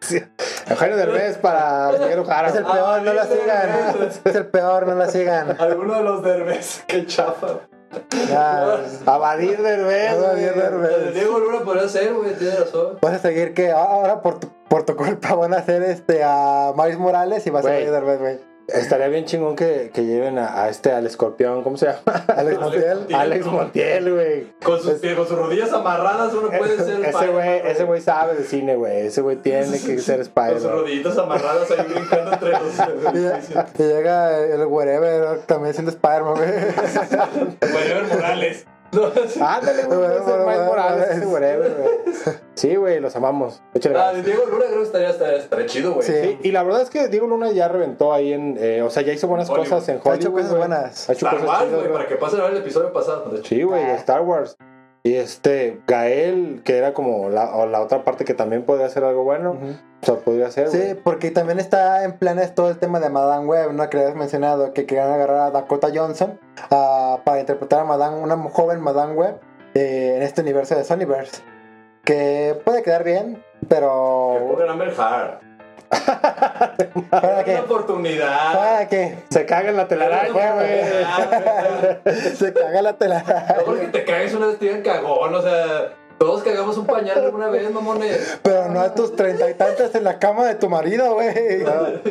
Sí. Eugenio Derbez para Miguel Ojara. Es el peor, no la sigan. Derbez. Es el peor, no la sigan. Alguno de los derbes. Qué chafa. Ya, Abadir Derbez. Abadir. Derbez. Diego Luna podría ser, güey, tienes razón. Vas a seguir que ahora por tu, por tu culpa van a hacer este a Miles Morales y vas a Güey. ver Derbez, güey. Estaría bien chingón que, que lleven a, a este, al escorpión, ¿cómo se llama? Alex Montiel. Alex Montiel, güey. Con sus, con sus rodillas amarradas uno puede ser Ese Spider-Man, güey, ese güey sabe de cine, güey. Ese güey tiene que ser Con sus Spider-Man. rodillitas amarradas ahí brincando entre los Y, y llega el wherever también siendo Spider-Man, güey. Wherever Morales. No, sí. Ándale, güey. Bueno, bueno, Miles Morales, ese whatever, güey. Sí, güey, los amamos. Échale Ah, de Diego Luna creo que estaría, estaría, estaría chido, güey. Sí. Sí, y la verdad es que Diego Luna ya reventó ahí en. eh, o sea, ya hizo buenas Hollywood. cosas en Ha hecho Hollywood. cosas güey. buenas. Ha hecho Star cosas Wars, güey, para que pasen a ver el episodio pasado. Sí, güey, de Ah. Star Wars. Y este, Gael, que era como la, o la otra parte que también podría hacer algo bueno. O sea, podría ser. Sí, porque también está en planes todo el tema de Madame Web, ¿no? Que habías mencionado, que querían agarrar a Dakota Johnson ah, para interpretar a Madame, una joven Madame Web eh, en este universo de Sonyverse. Que puede quedar bien, Que pero... Heard. ¿Para oportunidad. ¿Para qué? Se caga en la telaraña, güey. Se caga la tela. No porque te cagues una vez, te digan cagón, o sea, todos cagamos un pañal alguna vez, mamones. Pero no a tus treinta y tantos en la cama de tu marido, güey.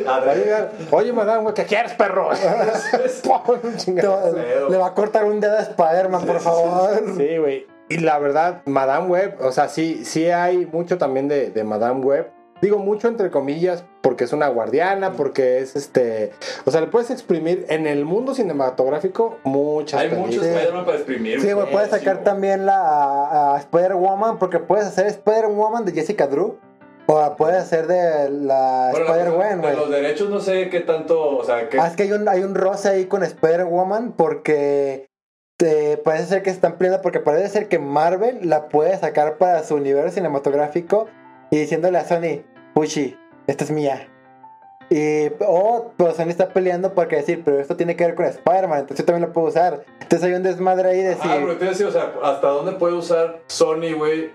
A ver, Oye, madame, güey, ¿qué quieres, perro? Te. Le va a cortar un dedo a Spider-Man, por favor. Sí, güey. Y la verdad, Madame Web, o sea, sí, sí hay mucho también de, de Madame Web. Digo mucho entre comillas, porque es una guardiana, porque es este. O sea, le puedes exprimir en el mundo cinematográfico muchas hay películas. muchos Spider-Man para exprimir. Sí, güey, puedes sacar también la a, Spider-Woman, porque puedes hacer Spider-Woman de Jessica Drew. O la puedes hacer de la Bueno, Spider-Gwen, de güey. Los derechos no sé qué tanto, o sea, que Ah, es que hay un, hay un roce ahí con Spider-Woman porque eh, parece ser que están peleando porque parece ser que Marvel la puede sacar para su universo cinematográfico y diciéndole a Sony, Puchi, esta es mía. Y, o pues Sony está peleando porque decir, pero esto tiene que ver con Spider-Man, entonces yo también lo puedo usar. Entonces hay un desmadre ahí de decir, Ah, pero te decía, o sea, ¿hasta dónde puede usar Sony, güey,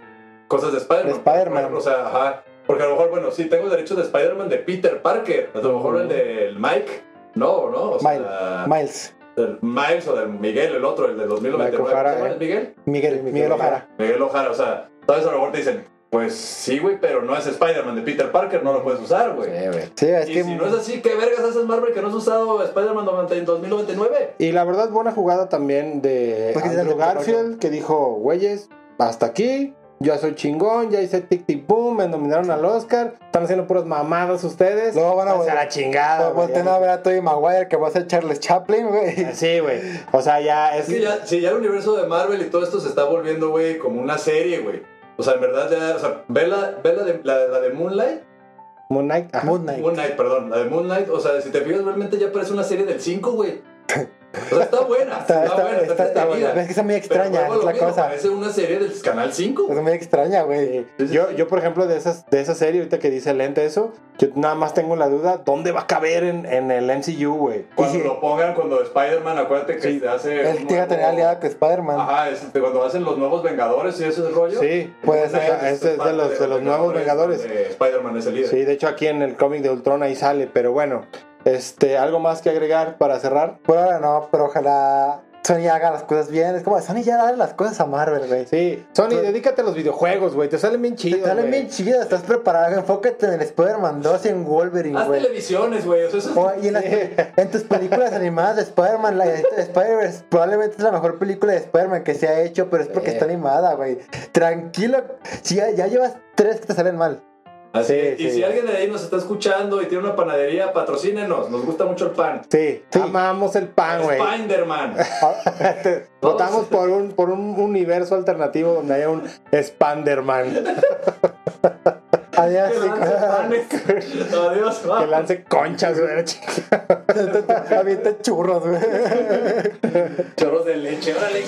cosas de Spider-Man? De Spider-Man. O sea, ajá. Porque a lo mejor, bueno, sí, tengo derechos de Spider-Man de Peter Parker. A lo mejor el del Mike, no, ¿no? O Miles, sea, Miles, del Miles o del Miguel, el otro, el del 2099. Mike O'Hara, ¿Cómo eh. Miguel? Miguel, Miguel Ojara. Miguel Ojara, o sea, ¿sabes? A lo mejor te dicen, pues sí, güey, pero no es Spider-Man de Peter Parker, no lo puedes usar, güey. Sí, es Y que si no es así, ¿qué vergas haces Marvel que no has usado Spider-Man 90 en 2099? Y la verdad, buena jugada también de Andrew Garfield, que dijo, güeyes, hasta aquí, yo soy chingón, ya hice tic tic boom, me nominaron al Oscar, están haciendo puras mamadas ustedes. Luego van a Váyanse vol- la chingada. Pues volteen a ver a Tobey Maguire que va a ser Charles Chaplin, güey. Sí, güey. O sea, ya es... Es que ya, si ya el universo de Marvel y todo esto se está volviendo, güey, como una serie, güey. O sea, en verdad ya, o sea, ve la, ve la, de, la, la de Moonlight, Moon Knight. ajá. Moon Knight. Moon Knight, perdón, la de Moonlight, o sea, si te fijas realmente ya parece una serie del 5, güey. Está buena, Está, está, buena, está, está, buena. Es que está muy extraña, es la mismo, cosa. Parece una serie del Canal 5. Es muy extraña, güey. Yo, yo, por ejemplo, de, esas, de esa serie, ahorita que dice Lente eso, yo nada más tengo la duda, ¿dónde va a caber en, en el MCU, güey? Cuando lo pongan, cuando Spider-Man, acuérdate que Sí. se hace. Él tiene que tener aliado con Spider-Man. Ajá, es, cuando hacen los nuevos Vengadores y ese es el rollo. Sí, Puede ser. Knight Ese es de los- de los nuevos Vengadores. donde Spider-Man es el líder. sí, de hecho aquí en el cómic de Ultron ahí sale, pero bueno, este, ¿algo más que agregar para cerrar? Por ahora no, pero ojalá Sony haga las cosas bien. Es como Sony ya da las cosas a Marvel, güey. Sí, Sony, dedícate a los videojuegos, güey, te salen bien Te chidos, salen güey. bien chidas, estás preparado. Enfócate en el Spider-Man 2 y en Wolverine, Haz güey. televisiones, güey. O sea, eso O- y en, las- en tus películas animadas de Spider-Man, la de Spider-Verse probablemente es la mejor película de Spider-Man que se ha hecho, pero es porque Sí. está animada, güey. Tranquilo, si ya, ya llevas tres que te salen mal. Así Sí, es. Y sí. si alguien de ahí nos está escuchando y tiene una panadería, patrocínenos. Nos gusta mucho el pan. Sí, Sí. amamos el pan, güey. Spider-Man. Votamos por un, por un universo alternativo donde haya un Spanderman Adiós, que lance chicos. panes. Adiós. que lance conchas, güey. Avienta churros, güey. Chorros de leche. Órale.